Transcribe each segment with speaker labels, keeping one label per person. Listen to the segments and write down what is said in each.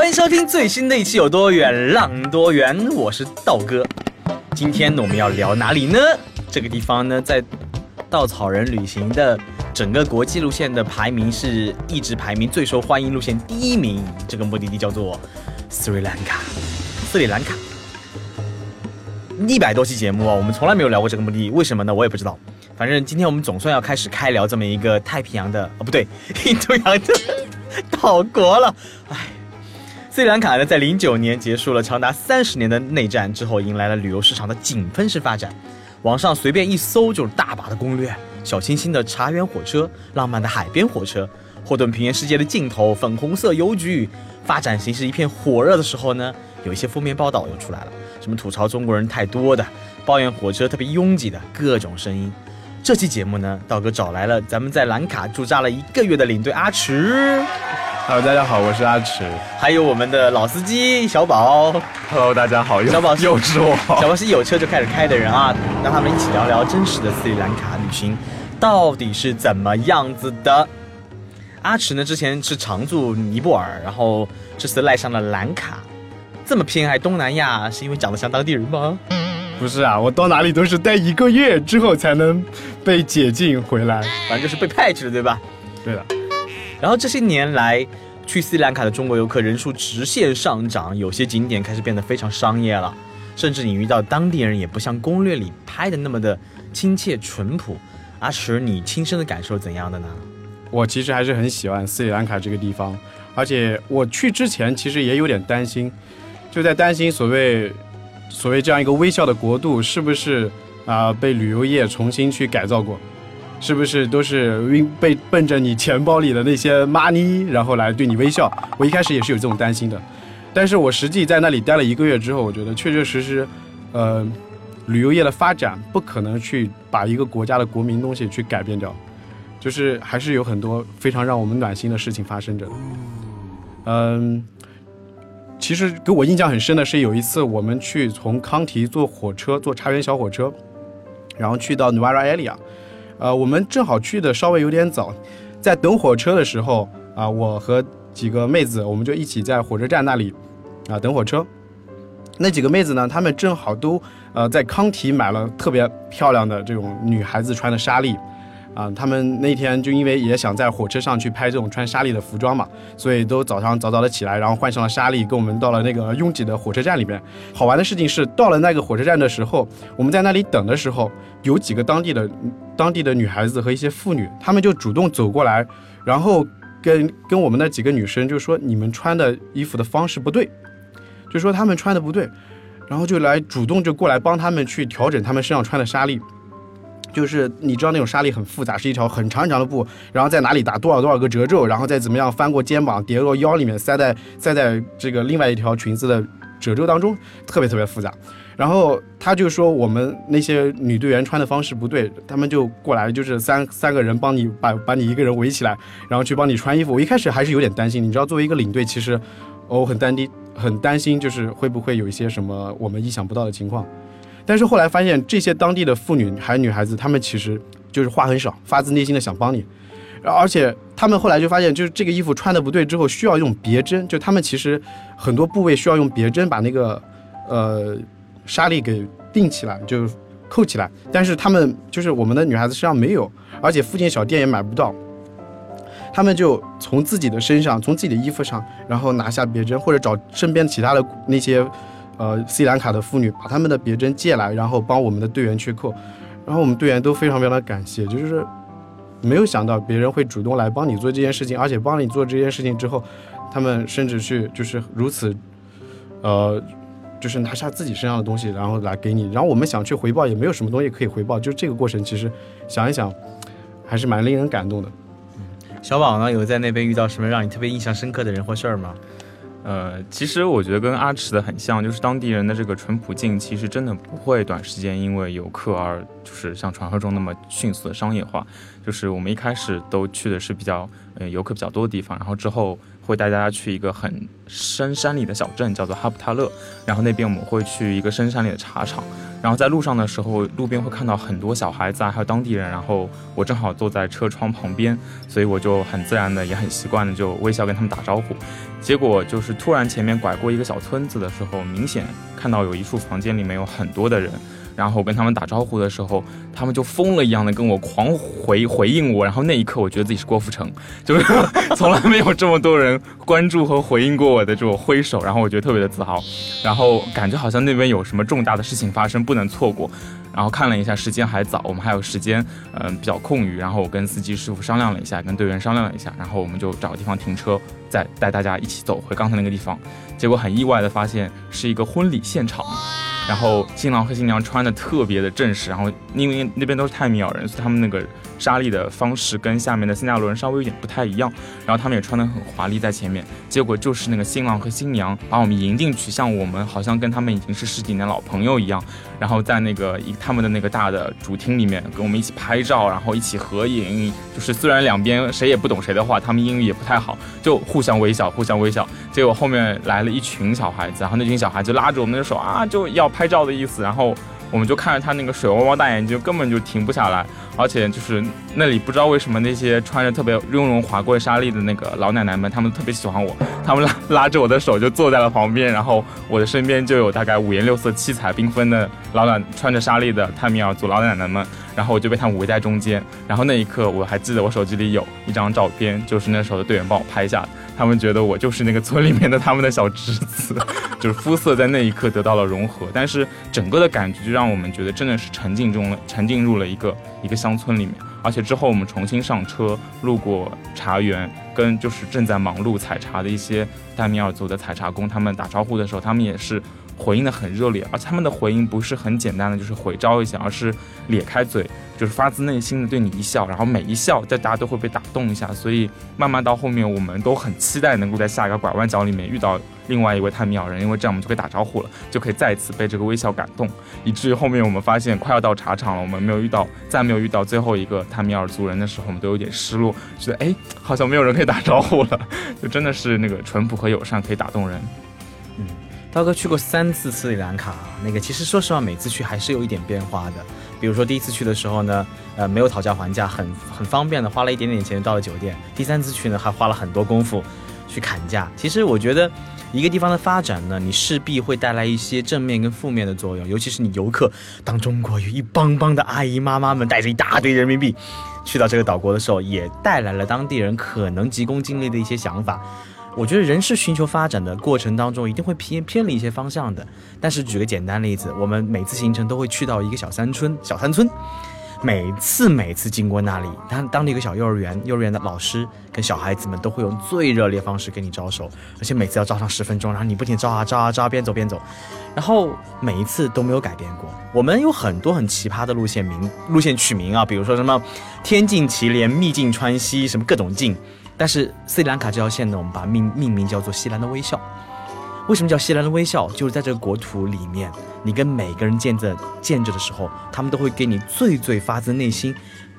Speaker 1: 欢迎收听最新的一期《有多远浪多远》，我是道哥。今天呢我们要聊哪里呢？这个地方呢，在稻草人旅行的整个国际路线的排名是一直排名最受欢迎路线第一名。这个目的地叫做斯里兰卡，斯里兰卡。一百多期节目啊，我们从来没有聊过这个目的地，为什么呢？我也不知道。反正今天我们总算要开始开聊这么一个太平洋的，哦不对，印度洋的 岛国了。唉，斯里兰卡呢，在零九年结束了长达三十年的内战之后，迎来了旅游市场的井喷式发展。网上随便一搜就是大把的攻略，小清新的茶园火车，浪漫的海边火车，霍顿平原世界的尽头，粉红色邮局，发展形势一片火热的时候呢，有一些负面报道又出来了，什么吐槽中国人太多的，抱怨火车特别拥挤的各种声音。这期节目呢，道哥找来了咱们在兰卡驻扎了一个月的领队阿池，
Speaker 2: Hello，大家好，我是阿池。
Speaker 1: 还有我们的老司机小宝。
Speaker 2: Hello，大家好，又
Speaker 1: 小宝是
Speaker 2: 又是我。
Speaker 1: 小宝是有车就开始开的人啊，让他们一起聊聊真实的斯里兰卡旅行到底是怎么样子的。阿池呢，之前是常驻尼泊尔，然后这次赖上了兰卡。这么偏爱东南亚，是因为长得像当地人吗？
Speaker 2: 不是啊，我到哪里都是待一个月之后才能被解禁回来。
Speaker 1: 反正就是被派去了，对吧？
Speaker 2: 对的，
Speaker 1: 然后这些年来，去斯里兰卡的中国游客人数直线上涨，有些景点开始变得非常商业了，甚至你遇到当地人也不像攻略里拍的那么的亲切淳朴。阿池，你亲身的感受怎样的呢？
Speaker 2: 我其实还是很喜欢斯里兰卡这个地方，而且我去之前其实也有点担心，就在担心所谓所谓这样一个微笑的国度是不是啊、被旅游业重新去改造过，是不是都是因被奔着你钱包里的那些 money 然后来对你微笑？我一开始也是有这种担心的，但是我实际在那里待了一个月之后，我觉得确确实实，呃，旅游业的发展不可能去把一个国家的国民东西去改变掉。就是还是有很多非常让我们暖心的事情发生着。嗯，其实给我印象很深的是有一次我们去从康提坐火车，坐茶园小火车，然后去到 Nuara Elia，呃，我们正好去的稍微有点早，在等火车的时候啊、我和几个妹子我们就一起在火车站那里啊、等火车。那几个妹子呢，她们正好都呃在康体买了特别漂亮的这种女孩子穿的纱丽，啊、他们那天就因为也想在火车上去拍这种穿纱丽的服装嘛，所以都早上早早的起来，然后换上了纱丽，跟我们到了那个拥挤的火车站里边。好玩的事情是，到了那个火车站的时候，我们在那里等的时候，有几个当地的当地的女孩子和一些妇女，她们就主动走过来，然后跟跟我们那几个女生就说你们穿的衣服的方式不对，就说她们穿的不对，然后就来主动就过来帮她们去调整她们身上穿的纱丽。就是你知道那种纱丽很复杂，是一条很长很长的布，然后在哪里打多少多少个褶皱，然后再怎么样翻过肩膀叠到腰里面，塞在塞在这个另外一条裙子的褶皱当中，特别特别复杂。然后他就说我们那些女队员穿的方式不对，他们就过来就是三三个人帮你把把你一个人围起来，然后去帮你穿衣服。我一开始还是有点担心，你知道作为一个领队，其实我很担心很担心就是会不会有一些什么我们意想不到的情况。但是后来发现，这些当地的妇女还有女孩子，她们其实就是话很少，发自内心的想帮你。然后而且她们后来就发现，就是这个衣服穿的不对之后，需要用别针，就她们其实很多部位需要用别针把那个呃纱丽给定起来，就扣起来。但是她们就是我们的女孩子身上没有，而且附近小店也买不到。她们就从自己的身上，从自己的衣服上，然后拿下别针，或者找身边其他的那些呃斯里兰卡的妇女把他们的别针借来，然后帮我们的队员去扣，然后我们队员都非常非常的感谢，就是没有想到别人会主动来帮你做这件事情，而且帮你做这件事情之后，他们甚至去就是如此，呃，就是拿下自己身上的东西，然后来给你，然后我们想去回报也没有什么东西可以回报，就这个过程其实想一想，还是蛮令人感动的。
Speaker 1: 小宝呢，有在那边遇到什么让你特别印象深刻的人或事儿吗？
Speaker 3: 呃，其实我觉得跟阿池的很像，就是当地人的这个淳朴劲，其实真的不会短时间因为游客而就是像传说中那么迅速的商业化。就是我们一开始都去的是比较呃游客比较多的地方，然后之后会带大家去一个很深山里的小镇，叫做哈布塔勒，然后那边我们会去一个深山里的茶厂。然后在路上的时候，路边会看到很多小孩子啊，还有当地人。然后我正好坐在车窗旁边，所以我就很自然的，也很习惯的就微笑跟他们打招呼。结果就是突然前面拐过一个小村子的时候，明显看到有一处房间里面有很多的人。然后我跟他们打招呼的时候，他们就疯了一样的跟我狂回回应我。然后那一刻，我觉得自己是郭富城，就是 从来没有这么多人关注和回应过我的这种挥手。然后我觉得特别的自豪，然后感觉好像那边有什么重大的事情发生，不能错过。然后看了一下时间还早，我们还有时间，嗯，比较空余。然后我跟司机师傅商量了一下，跟队员商量了一下，然后我们就找个地方停车，再带大家一起走回刚才那个地方。结果很意外的发现是一个婚礼现场。然后新郎和新娘穿的特别的正式，然后因为那边都是泰米尔人，所以他们那个纱丽的方式跟下面的新加坡人稍微有点不太一样。然后他们也穿的很华丽在前面，结果就是那个新郎和新娘把我们迎进去，像我们好像跟他们已经是十几年老朋友一样。然后在那个一他们的那个大的主厅里面跟我们一起拍照，然后一起合影。就是虽然两边谁也不懂谁的话，他们英语也不太好，就互相微笑，互相微笑。结果后面来了一群小孩子，然后那群小孩就拉着我们的手啊，就要拍照的意思。然后我们就看着他那个水汪汪大眼睛，根本就停不下来。而且就是那里不知道为什么那些穿着特别雍容华贵纱丽的那个老奶奶们，她们特别喜欢我。她们拉拉着我的手就坐在了旁边，然后我的身边就有大概五颜六色、七彩缤纷的老奶穿着纱丽的泰米尔族老奶奶们，然后我就被他们围在中间。然后那一刻我还记得我手机里有一张照片，就是那时候的队员帮我拍下。他们觉得我就是那个村里面的他们的小侄子，就是肤色在那一刻得到了融合，但是整个的感觉就让我们觉得真的是沉浸中了，沉浸入了一个一个乡村里面。而且之后我们重新上车，路过茶园，跟就是正在忙碌采茶的一些丹米尔族的采茶工，他们打招呼的时候，他们也是。回应的很热烈，而他们的回应不是很简单的，就是回招一下，而是咧开嘴，就是发自内心的对你一笑，然后每一笑，在大家都会被打动一下。所以慢慢到后面，我们都很期待能够在下一个拐弯角里面遇到另外一位泰米尔人，因为这样我们就可以打招呼了，就可以再一次被这个微笑感动。以至于后面我们发现快要到茶场了，我们没有遇到，再没有遇到最后一个泰米尔族人的时候，我们都有点失落，觉得哎，好像没有人可以打招呼了。就真的是那个淳朴和友善可以打动人。
Speaker 1: 嗯。刀哥去过三次斯里兰卡，那个其实说实话，每次去还是有一点变化的。比如说第一次去的时候呢，呃，没有讨价还价，很很方便的，花了一点点钱就到了酒店。第三次去呢，还花了很多功夫去砍价。其实我觉得，一个地方的发展呢，你势必会带来一些正面跟负面的作用。尤其是你游客，当中国有一帮帮的阿姨妈妈们带着一大堆人民币去到这个岛国的时候，也带来了当地人可能急功近利的一些想法。我觉得人是寻求发展的过程当中，一定会偏偏了一些方向的。但是举个简单例子，我们每次行程都会去到一个小山村，小山村，每次每次经过那里，当当地一个小幼儿园，幼儿园的老师跟小孩子们都会用最热烈方式跟你招手，而且每次要招上十分钟，然后你不停招啊招啊招，边走边走，然后每一次都没有改变过。我们有很多很奇葩的路线名路线取名啊，比如说什么天境祁连、秘境川西，什么各种境。但是斯里兰卡这条线呢，我们把命命名叫做西兰的微笑。为什么叫西兰的微笑？就是在这个国土里面，你跟每个人见着见着的时候，他们都会给你最最发自内心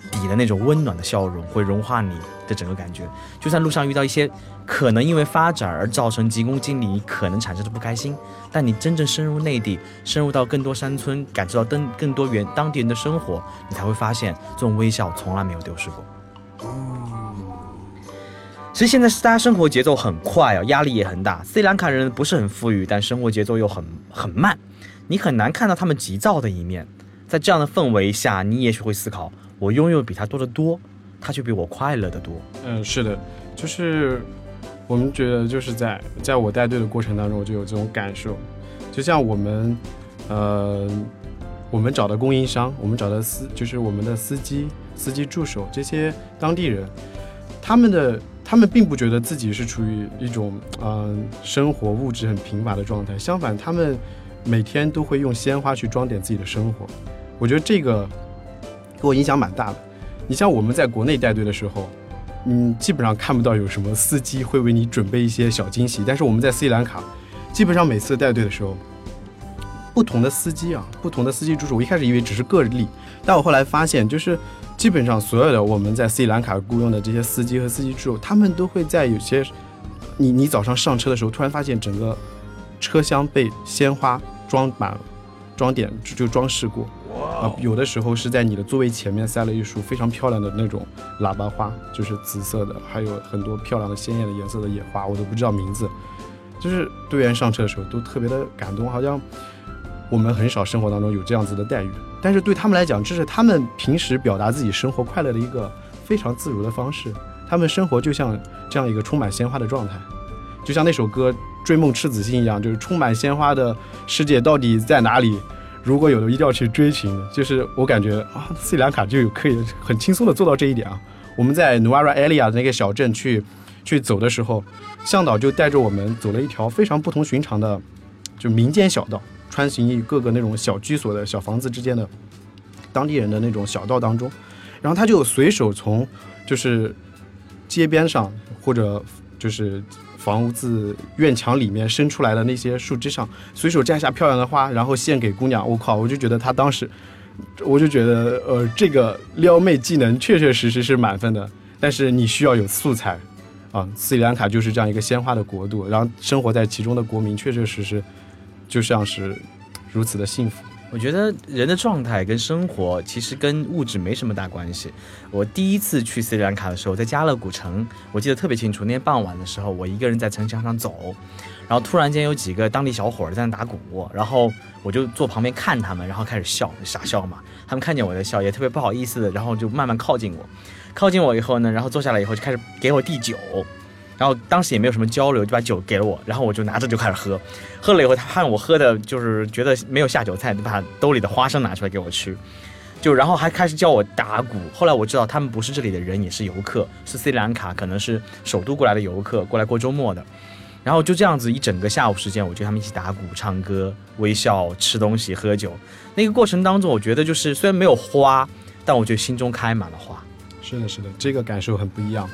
Speaker 1: 底的那种温暖的笑容，会融化你的整个感觉。就算路上遇到一些可能因为发展而造成急功近利，可能产生的不开心，但你真正深入内地，深入到更多山村，感受到更更多原当地人的生活，你才会发现这种微笑从来没有丢失过。其实现在是大家生活节奏很快啊，压力也很大。斯里兰卡人不是很富裕，但生活节奏又很很慢，你很难看到他们急躁的一面。在这样的氛围下，你也许会思考：我拥有比他多得多，他却比我快乐的多。
Speaker 2: 嗯，是的，就是我们觉得就是在在我带队的过程当中，我就有这种感受。就像我们，呃，我们找的供应商，我们找的司，就是我们的司机、司机助手这些当地人，他们的。他们并不觉得自己是处于一种嗯生活物质很贫乏的状态，相反，他们每天都会用鲜花去装点自己的生活。我觉得这个给我影响蛮大的。你像我们在国内带队的时候，嗯，基本上看不到有什么司机会为你准备一些小惊喜。但是我们在斯里兰卡，基本上每次带队的时候，不同的司机啊，不同的司机助手，我一开始以为只是个例，但我后来发现，就是基本上所有的我们在斯里兰卡雇佣的这些司机和司机助手，他们都会在有些你你早上上车的时候，突然发现整个车厢被鲜花装满了，装点就就装饰过。啊，有的时候是在你的座位前面塞了一束非常漂亮的那种喇叭花，就是紫色的，还有很多漂亮的鲜艳的颜色的野花，我都不知道名字。就是队员上车的时候都特别的感动，好像我们很少生活当中有这样子的待遇，但是对他们来讲，这是他们平时表达自己生活快乐的一个非常自如的方式。他们生活就像这样一个充满鲜花的状态，就像那首歌《追梦赤子心》一样，就是充满鲜花的世界到底在哪里？如果有的一定要去追寻，就是我感觉啊，斯里兰卡就有可以很轻松的做到这一点啊。我们在努瓦拉埃利亚的那个小镇去去走的时候，向导就带着我们走了一条非常不同寻常的，就民间小道，穿行于各个那种小居所的小房子之间的当地人的那种小道当中，然后他就随手从就是街边上或者就是房子院墙里面伸出来的那些树枝上，随手摘下漂亮的花，然后献给姑娘。我靠，我就觉得他当时，我就觉得呃，这个撩妹技能确确实实是满分的。但是你需要有素材啊，斯里兰卡就是这样一个鲜花的国度，然后生活在其中的国民确确实实就像是如此的幸福。
Speaker 1: 我觉得人的状态跟生活其实跟物质没什么大关系。我第一次去斯里兰卡的时候，在加勒古城，我记得特别清楚。那天傍晚的时候，我一个人在城墙上走，然后突然间有几个当地小伙儿在那打鼓，然后我就坐旁边看他们，然后开始笑，傻笑嘛。他们看见我在笑，也特别不好意思的，然后就慢慢靠近我。靠近我以后呢，然后坐下来以后就开始给我递酒。然后当时也没有什么交流，就把酒给了我，然后我就拿着就开始喝，喝了以后他看我喝的就是觉得没有下酒菜，就把兜里的花生拿出来给我吃，就然后还开始教我打鼓。后来我知道他们不是这里的人，也是游客，是斯里兰卡，可能是首都过来的游客过来过周末的。然后就这样子一整个下午时间，我就他们一起打鼓、唱歌、微笑、吃东西、喝酒。那个过程当中，我觉得就是虽然没有花，但我觉得心中开满了花。
Speaker 2: 是的，是的，这个感受很不一样。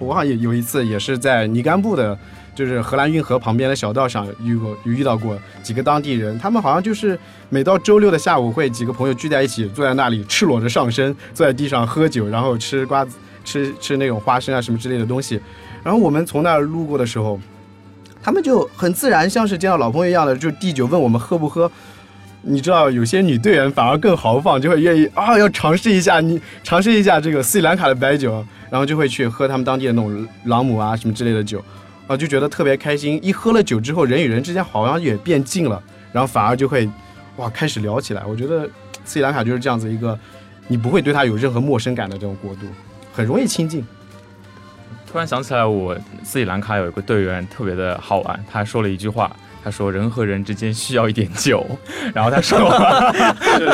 Speaker 2: 我好像有有一次也是在尼甘布的，就是荷兰运河旁边的小道上遇过，有遇到过几个当地人，他们好像就是每到周六的下午会几个朋友聚在一起，坐在那里赤裸着上身，坐在地上喝酒，然后吃瓜子，吃吃那种花生啊什么之类的东西。然后我们从那儿路过的时候，他们就很自然，像是见到老朋友一样的，就递酒问我们喝不喝。你知道有些女队员反而更豪放，就会愿意啊，要尝试一下你尝试一下这个斯里兰卡的白酒，然后就会去喝他们当地的那种朗姆啊什么之类的酒，啊就觉得特别开心。一喝了酒之后，人与人之间好像也变近了，然后反而就会哇开始聊起来。我觉得斯里兰卡就是这样子一个，你不会对他有任何陌生感的这种国度，很容易亲近。
Speaker 3: 突然想起来，我斯里兰卡有一个队员特别的好玩，他说了一句话。他说：“人和人之间需要一点酒。”然后他说：“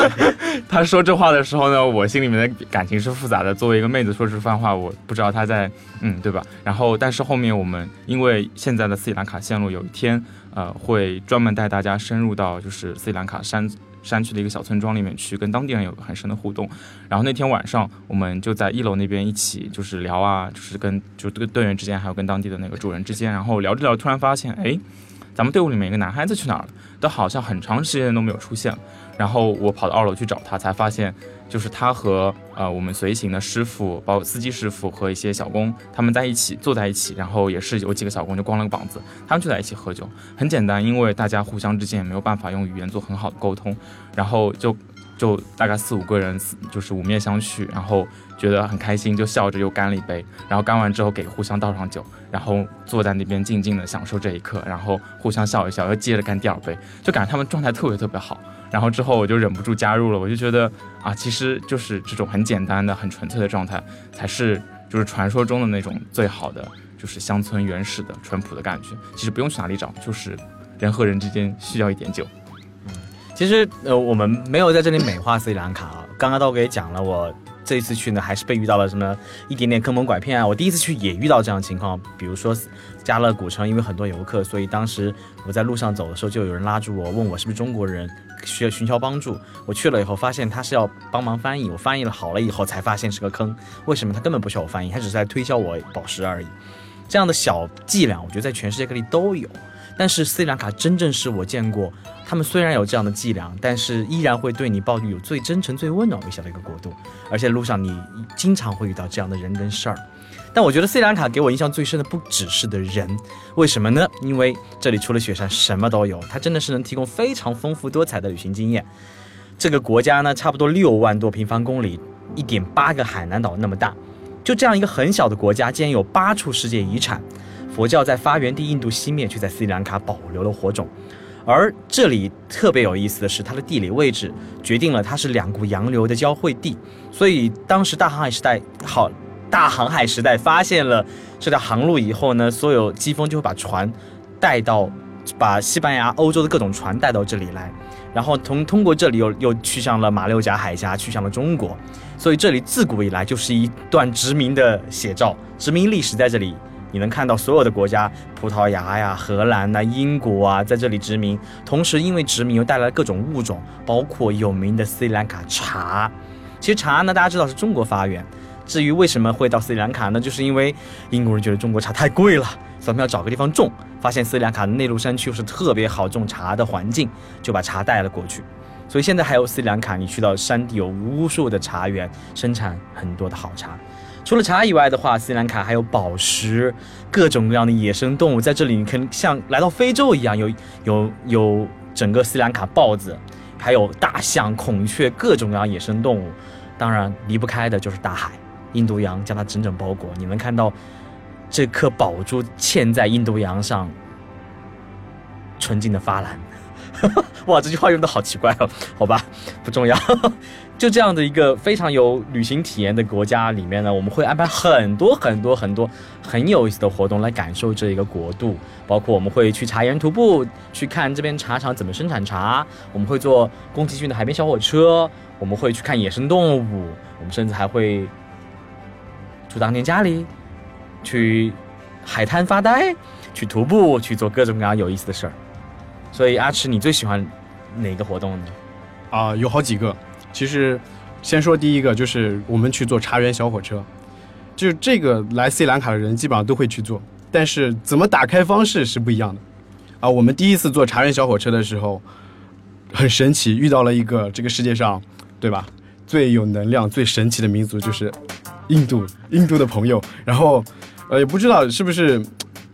Speaker 3: 他说这话的时候呢，我心里面的感情是复杂的。作为一个妹子说这番话，我不知道他在嗯，对吧？然后，但是后面我们因为现在的斯里兰卡线路，有一天呃会专门带大家深入到就是斯里兰卡山山区的一个小村庄里面去，跟当地人有个很深的互动。然后那天晚上，我们就在一楼那边一起就是聊啊，就是跟就队队员之间，还有跟当地的那个主人之间，然后聊着聊，突然发现，哎。”咱们队伍里面一个男孩子去哪儿了？都好像很长时间都没有出现。然后我跑到二楼去找他，才发现就是他和呃我们随行的师傅，包括司机师傅和一些小工，他们在一起坐在一起，然后也是有几个小工就光了个膀子，他们就在一起喝酒。很简单，因为大家互相之间也没有办法用语言做很好的沟通，然后就就大概四五个人，就是五面相觑，然后。觉得很开心，就笑着又干了一杯，然后干完之后给互相倒上酒，然后坐在那边静静的享受这一刻，然后互相笑一笑，又接着干第二杯，就感觉他们状态特别特别好。然后之后我就忍不住加入了，我就觉得啊，其实就是这种很简单的、很纯粹的状态，才是就是传说中的那种最好的，就是乡村原始的淳朴的感觉。其实不用去哪里找，就是人和人之间需要一点酒。
Speaker 1: 其实呃，我们没有在这里美化斯里兰卡啊，刚刚都给讲了我。这一次去呢，还是被遇到了什么一点点坑蒙拐骗啊！我第一次去也遇到这样的情况，比如说加勒古城，因为很多游客，所以当时我在路上走的时候，就有人拉住我，问我是不是中国人，需要寻求帮助。我去了以后，发现他是要帮忙翻译，我翻译了好了以后，才发现是个坑。为什么？他根本不需要我翻译，他只是在推销我宝石而已。这样的小伎俩，我觉得在全世界各地都有。但是斯里兰卡真正是我见过，他们虽然有这样的伎俩，但是依然会对你抱有最真诚、最温暖微笑的一个国度。而且路上你经常会遇到这样的人跟事儿。但我觉得斯里兰卡给我印象最深的不只是的人，为什么呢？因为这里除了雪山什么都有，它真的是能提供非常丰富多彩的旅行经验。这个国家呢，差不多六万多平方公里，一点八个海南岛那么大，就这样一个很小的国家，竟然有八处世界遗产。佛教在发源地印度西面，却在斯里兰卡保留了火种。而这里特别有意思的是，它的地理位置决定了它是两股洋流的交汇地。所以当时大航海时代好，大航海时代发现了这条航路以后呢，所有季风就会把船带到，把西班牙、欧洲的各种船带到这里来，然后通通过这里又又去向了马六甲海峡，去向了中国。所以这里自古以来就是一段殖民的写照，殖民历史在这里。你能看到所有的国家，葡萄牙呀、荷兰呐、英国啊，在这里殖民。同时，因为殖民又带来了各种物种，包括有名的斯里兰卡茶。其实茶呢，大家知道是中国发源。至于为什么会到斯里兰卡呢？就是因为英国人觉得中国茶太贵了，咱们要找个地方种。发现斯里兰卡的内陆山区又是特别好种茶的环境，就把茶带了过去。所以现在还有斯里兰卡，你去到山地有无数的茶园，生产很多的好茶。除了茶以外的话，斯里兰卡还有宝石，各种各样的野生动物在这里，你可能像来到非洲一样，有有有整个斯里兰卡豹子，还有大象、孔雀，各种各样野生动物。当然离不开的就是大海，印度洋将它整整包裹。你能看到这颗宝珠嵌在印度洋上，纯净的发蓝。哇，这句话用的好奇怪哦，好吧，不重要。就这样的一个非常有旅行体验的国家里面呢，我们会安排很多很多很多很有意思的活动来感受这一个国度，包括我们会去茶园徒步，去看这边茶厂怎么生产茶，我们会坐宫崎骏的海边小火车，我们会去看野生动物，我们甚至还会住当地家里，去海滩发呆，去徒步，去做各种各样有意思的事儿。所以阿驰，你最喜欢哪个活动呢？
Speaker 2: 啊，有好几个。其实，先说第一个，就是我们去坐茶园小火车，就是这个来斯里兰卡的人基本上都会去做，但是怎么打开方式是不一样的。啊，我们第一次坐茶园小火车的时候，很神奇，遇到了一个这个世界上，对吧？最有能量、最神奇的民族就是印度，印度的朋友。然后，呃，也不知道是不是。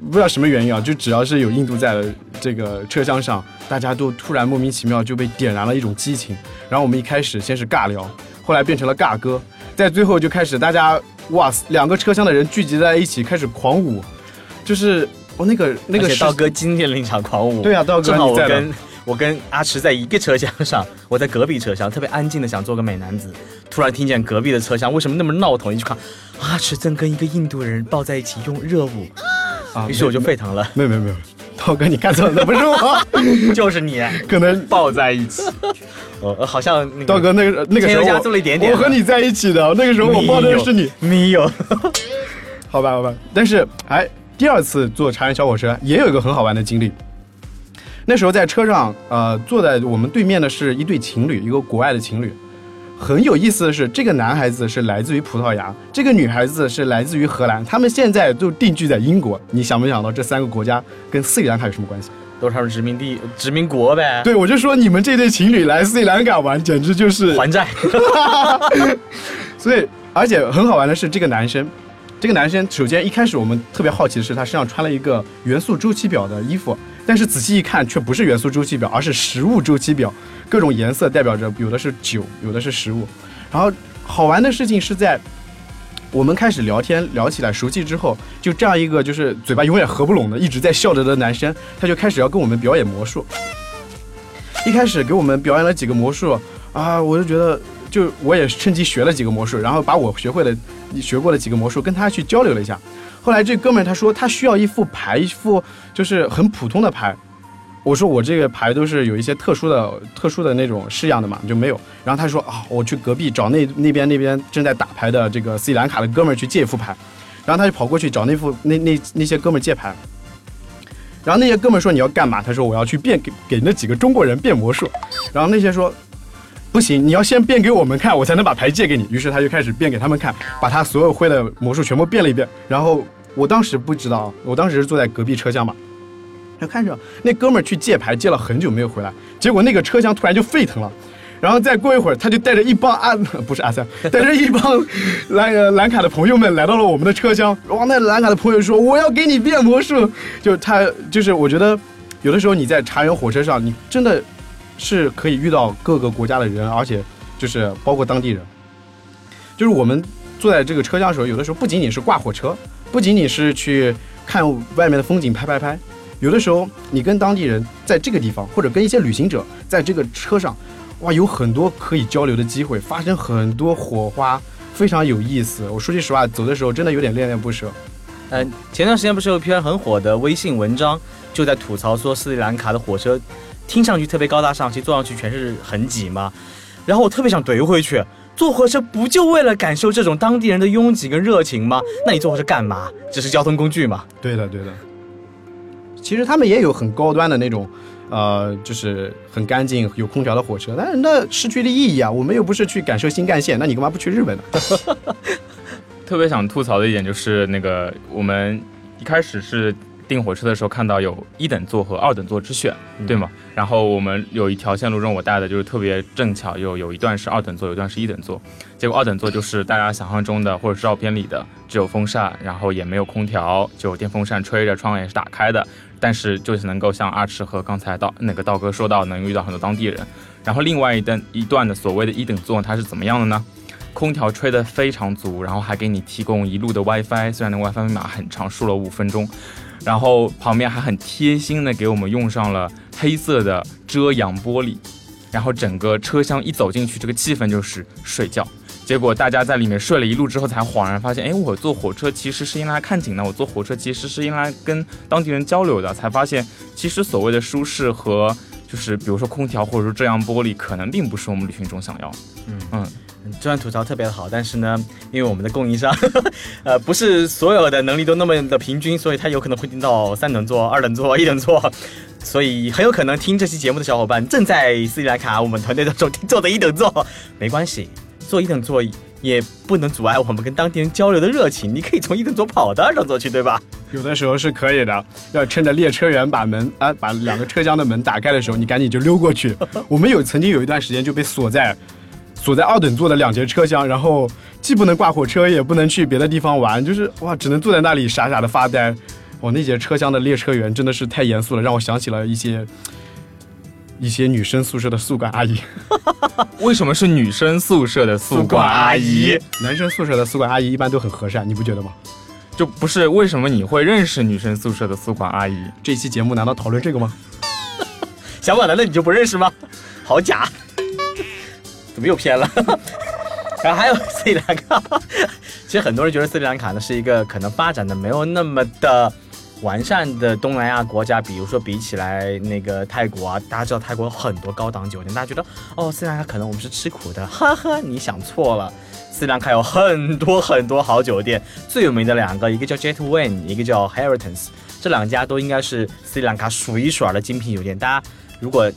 Speaker 2: 不知道什么原因啊，就只要是有印度在这个车厢上，大家都突然莫名其妙就被点燃了一种激情。然后我们一开始先是尬聊，后来变成了尬歌，在最后就开始大家哇，两个车厢的人聚集在一起开始狂舞，就是 我那个那个
Speaker 1: 道哥经历了一场狂舞。
Speaker 2: 对啊，道哥
Speaker 1: 正好我跟我跟阿驰在一个车厢上，我在隔壁车厢特别安静的想做个美男子，突然听见隔壁的车厢为什么那么闹腾？一去看，阿驰正跟一个印度人抱在一起用热舞。啊！于是我就沸腾了。
Speaker 2: 没有没有没有，涛哥你看错了，不是我，
Speaker 1: 就是你，
Speaker 2: 可能
Speaker 3: 抱在一起。
Speaker 1: 呃，好像
Speaker 2: 涛哥那个那个时候
Speaker 1: 做了一点点，
Speaker 2: 我和你在一起的那个时候我抱的是你，
Speaker 1: 没有。
Speaker 2: 好吧好吧，但是哎，第二次坐茶园小火车也有一个很好玩的经历。那时候在车上，呃，坐在我们对面的是一对情侣，一个国外的情侣。很有意思的是，这个男孩子是来自于葡萄牙，这个女孩子是来自于荷兰，他们现在都定居在英国。你想没想到这三个国家跟斯里兰卡有什么关系？
Speaker 1: 都是他们殖民地、殖民国呗。
Speaker 2: 对，我就说你们这对情侣来斯里兰卡玩，简直就是
Speaker 1: 还债。
Speaker 2: 所以，而且很好玩的是，这个男生，这个男生首先一开始我们特别好奇的是，他身上穿了一个元素周期表的衣服。但是仔细一看，却不是元素周期表，而是食物周期表。各种颜色代表着有的是酒，有的是食物。然后好玩的事情是在我们开始聊天聊起来熟悉之后，就这样一个就是嘴巴永远合不拢的一直在笑着的男生，他就开始要跟我们表演魔术。一开始给我们表演了几个魔术啊，我就觉得就我也趁机学了几个魔术，然后把我学会的学过的几个魔术跟他去交流了一下。后来这哥们儿他说他需要一副牌，一副就是很普通的牌。我说我这个牌都是有一些特殊的、特殊的那种式样的嘛，就没有。然后他说啊，我去隔壁找那那边那边正在打牌的这个斯里兰卡的哥们儿去借一副牌。然后他就跑过去找那副那那那些哥们儿借牌。然后那些哥们儿说你要干嘛？他说我要去变给给那几个中国人变魔术。然后那些说不行，你要先变给我们看，我才能把牌借给你。于是他就开始变给他们看，把他所有会的魔术全部变了一遍。然后我当时不知道，我当时是坐在隔壁车厢嘛，就看着那哥们儿去借牌，借了很久没有回来，结果那个车厢突然就沸腾了。然后再过一会儿，他就带着一帮阿不是阿三，带着一帮蓝呃蓝卡的朋友们来到了我们的车厢。哇，那蓝卡的朋友说：“我要给你变魔术。”就他就是我觉得，有的时候你在茶园火车上，你真的是可以遇到各个国家的人，而且就是包括当地人。就是我们坐在这个车厢的时候，有的时候不仅仅是挂火车，不仅仅是去看外面的风景拍拍拍，有的时候你跟当地人在这个地方，或者跟一些旅行者在这个车上。哇，有很多可以交流的机会，发生很多火花，非常有意思。我说句实话，走的时候真的有点恋恋不舍。
Speaker 1: 嗯，前段时间不是有一篇很火的微信文章，就在吐槽说斯里兰卡的火车听上去特别高大上，其实坐上去全是很挤嘛？然后我特别想怼回去，坐火车不就为了感受这种当地人的拥挤跟热情吗？那你坐火车干嘛？只是交通工具嘛？
Speaker 2: 对的，对的。其实他们也有很高端的那种。呃，就是很干净、有空调的火车，但是那失去了意义啊！我们又不是去感受新干线，那你干嘛不去日本呢？
Speaker 3: 特别想吐槽的一点就是那个，我们一开始是订火车的时候看到有一等座和二等座之选，对吗？然后我们有一条线路中我带的就是特别正巧，有有一段是二等座，有一段是一等座。结果二等座就是大家想象中的或者是照片里的，只有风扇，然后也没有空调，就电风扇吹着，窗也是打开的。但是就是能够像阿赤和刚才道那个道哥说到，能遇到很多当地人。然后另外一段一段的所谓的一等座，它是怎么样的呢？空调吹得非常足，然后还给你提供一路的 WiFi，虽然那 WiFi 密码很长，输了五分钟。然后旁边还很贴心的给我们用上了黑色的遮阳玻璃。然后整个车厢一走进去，这个气氛就是睡觉。结果大家在里面睡了一路之后，才恍然发现，哎，我坐火车其实是用来看景的，我坐火车其实是用来跟当地人交流的。才发现，其实所谓的舒适和就是比如说空调或者说遮阳玻璃，可能并不是我们旅行中想要。嗯嗯，
Speaker 1: 这段吐槽特别的好，但是呢，因为我们的供应商，呃，不是所有的能力都那么的平均，所以他有可能会订到三等座、二等座、一等座，所以很有可能听这期节目的小伙伴正在斯里兰卡，我们团队的时候坐的一等座，没关系。坐一等座椅也不能阻碍我们跟当地人交流的热情。你可以从一等座跑到二等座去，对吧？
Speaker 2: 有的时候是可以的，要趁着列车员把门 啊把两个车厢的门打开的时候，你赶紧就溜过去。我们有曾经有一段时间就被锁在锁在二等座的两节车厢，然后既不能挂火车，也不能去别的地方玩，就是哇，只能坐在那里傻傻的发呆。哇，那节车厢的列车员真的是太严肃了，让我想起了一些。一些女生宿舍的宿管阿姨，
Speaker 3: 为什么是女生宿舍的宿管阿姨？
Speaker 2: 男生宿舍的宿管阿姨一般都很和善，你不觉得吗？
Speaker 3: 就不是为什么你会认识女生宿舍的宿管阿姨？
Speaker 2: 这期节目难道讨论这个吗？
Speaker 1: 小宝难道你就不认识吗？好假，怎么又偏了？然后还有 斯里兰卡，其实很多人觉得斯里兰卡呢是一个可能发展的没有那么的。完善的东南亚国家，比如说比起来那个泰国啊，大家知道泰国有很多高档酒店，大家觉得哦，斯里兰卡可能我们是吃苦的，哈哈，你想错了，斯里兰卡有很多很多好酒店，最有名的两个，一个叫 Jetway，一个叫 Heritage，这两家都应该是斯里兰卡数一数二的精品酒店，大家如果。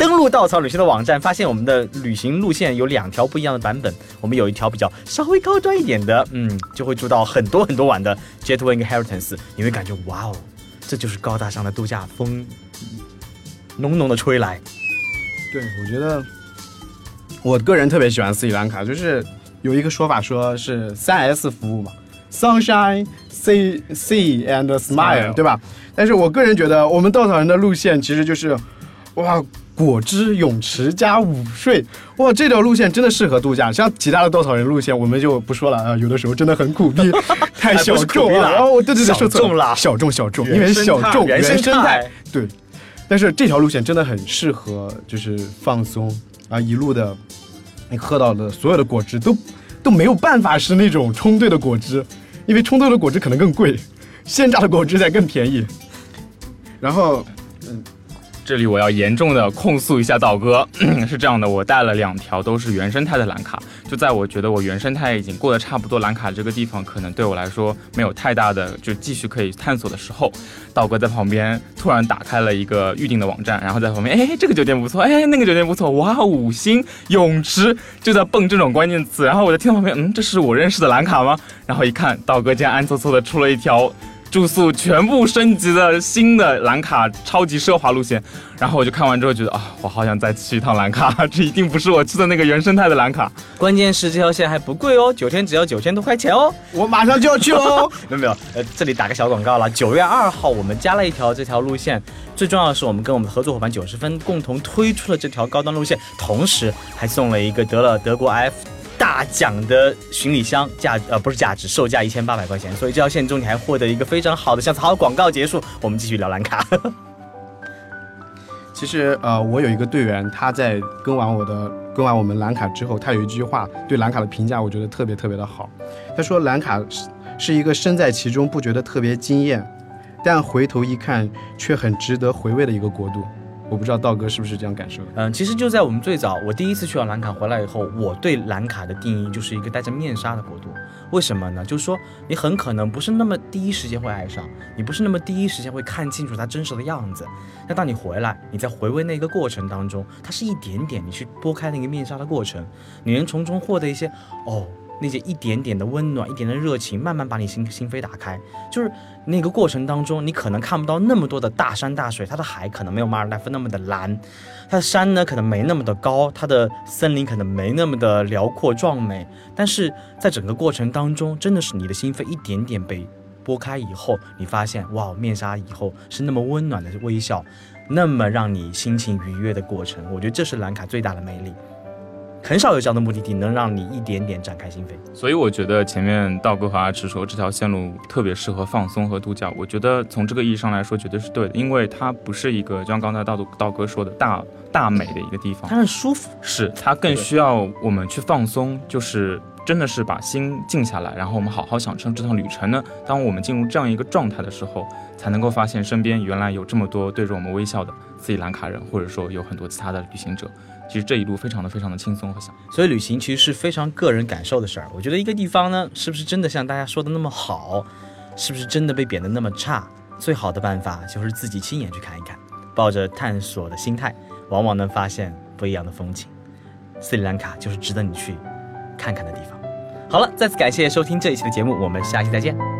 Speaker 1: 登录稻草旅行的网站，发现我们的旅行路线有两条不一样的版本。我们有一条比较稍微高端一点的，嗯，就会住到很多很多晚的 Jetway Inheritance，你会感觉哇哦，这就是高大上的度假风，浓浓的吹来。
Speaker 2: 对，我觉得我个人特别喜欢斯里兰卡，就是有一个说法说是三 S 服务嘛，Sunshine、See and Smile，对吧？但是我个人觉得，我们稻草人的路线其实就是哇。果汁泳池加午睡，哇，这条路线真的适合度假。像其他的稻草人路线，我们就不说了啊。有的时候真的很苦逼，太小众了。哦，对对对，
Speaker 1: 说错了，
Speaker 2: 小众小众，因为小众
Speaker 1: 原生态。
Speaker 2: 对，但是这条路线真的很适合，就是放松啊，一路的，你喝到的所有的果汁都都没有办法是那种冲兑的果汁，因为冲兑的果汁可能更贵，现榨的果汁才更便宜。然后，嗯。
Speaker 3: 这里我要严重的控诉一下道哥，是这样的，我带了两条都是原生态的蓝卡，就在我觉得我原生态已经过得差不多，蓝卡这个地方可能对我来说没有太大的就继续可以探索的时候，道哥在旁边突然打开了一个预定的网站，然后在旁边，哎，这个酒店不错，哎，那个酒店不错，哇，五星泳池就在蹦这种关键词，然后我在听到旁边，嗯，这是我认识的蓝卡吗？然后一看，道哥竟然暗搓搓的出了一条。住宿全部升级的新的兰卡，超级奢华路线。然后我就看完之后觉得啊，我好想再去一趟兰卡，这一定不是我去的那个原生态的兰卡。
Speaker 1: 关键是这条线还不贵哦，九天只要九千多块钱哦。
Speaker 2: 我马上就要去喽。
Speaker 1: 没有没有，呃，这里打个小广告了。九月二号我们加了一条这条路线，最重要的是我们跟我们的合作伙伴九十分共同推出了这条高端路线，同时还送了一个得了德国 F。大奖的行李箱价呃不是价值，售价一千八百块钱，所以这条线中你还获得一个非常好的箱子。好，广告结束，我们继续聊蓝卡。
Speaker 2: 其实呃，我有一个队员，他在跟完我的跟完我们蓝卡之后，他有一句话对蓝卡的评价，我觉得特别特别的好。他说蓝卡是是一个身在其中不觉得特别惊艳，但回头一看却很值得回味的一个国度。我不知道道哥是不是这样感受？
Speaker 1: 嗯，其实就在我们最早，我第一次去到兰卡回来以后，我对兰卡的定义就是一个戴着面纱的国度。为什么呢？就是说你很可能不是那么第一时间会爱上，你不是那么第一时间会看清楚它真实的样子。但当你回来，你在回味那个过程当中，它是一点点你去拨开那个面纱的过程，你能从中获得一些哦。那些一点点的温暖，一点的热情，慢慢把你心心扉打开。就是那个过程当中，你可能看不到那么多的大山大水，它的海可能没有马尔代夫那么的蓝，它的山呢可能没那么的高，它的森林可能没那么的辽阔壮美。但是在整个过程当中，真的是你的心扉一点点被拨开以后，你发现哇，面纱以后是那么温暖的微笑，那么让你心情愉悦的过程。我觉得这是兰卡最大的魅力。很少有这样的目的地能让你一点点展开心扉，
Speaker 3: 所以我觉得前面道哥和阿池说这条线路特别适合放松和度假，我觉得从这个意义上来说绝对是对的，因为它不是一个就像刚才道道哥说的大大美的一个地方，
Speaker 1: 它是舒服，
Speaker 3: 是它更需要我们去放松，就是真的是把心静下来，然后我们好好享受这趟旅程呢。当我们进入这样一个状态的时候，才能够发现身边原来有这么多对着我们微笑的斯里兰卡人，或者说有很多其他的旅行者。其实这一路非常的非常的轻松和享
Speaker 1: 所以旅行其实是非常个人感受的事儿。我觉得一个地方呢，是不是真的像大家说的那么好，是不是真的被贬得那么差？最好的办法就是自己亲眼去看一看，抱着探索的心态，往往能发现不一样的风景。斯里兰卡就是值得你去看看的地方。好了，再次感谢收听这一期的节目，我们下期再见。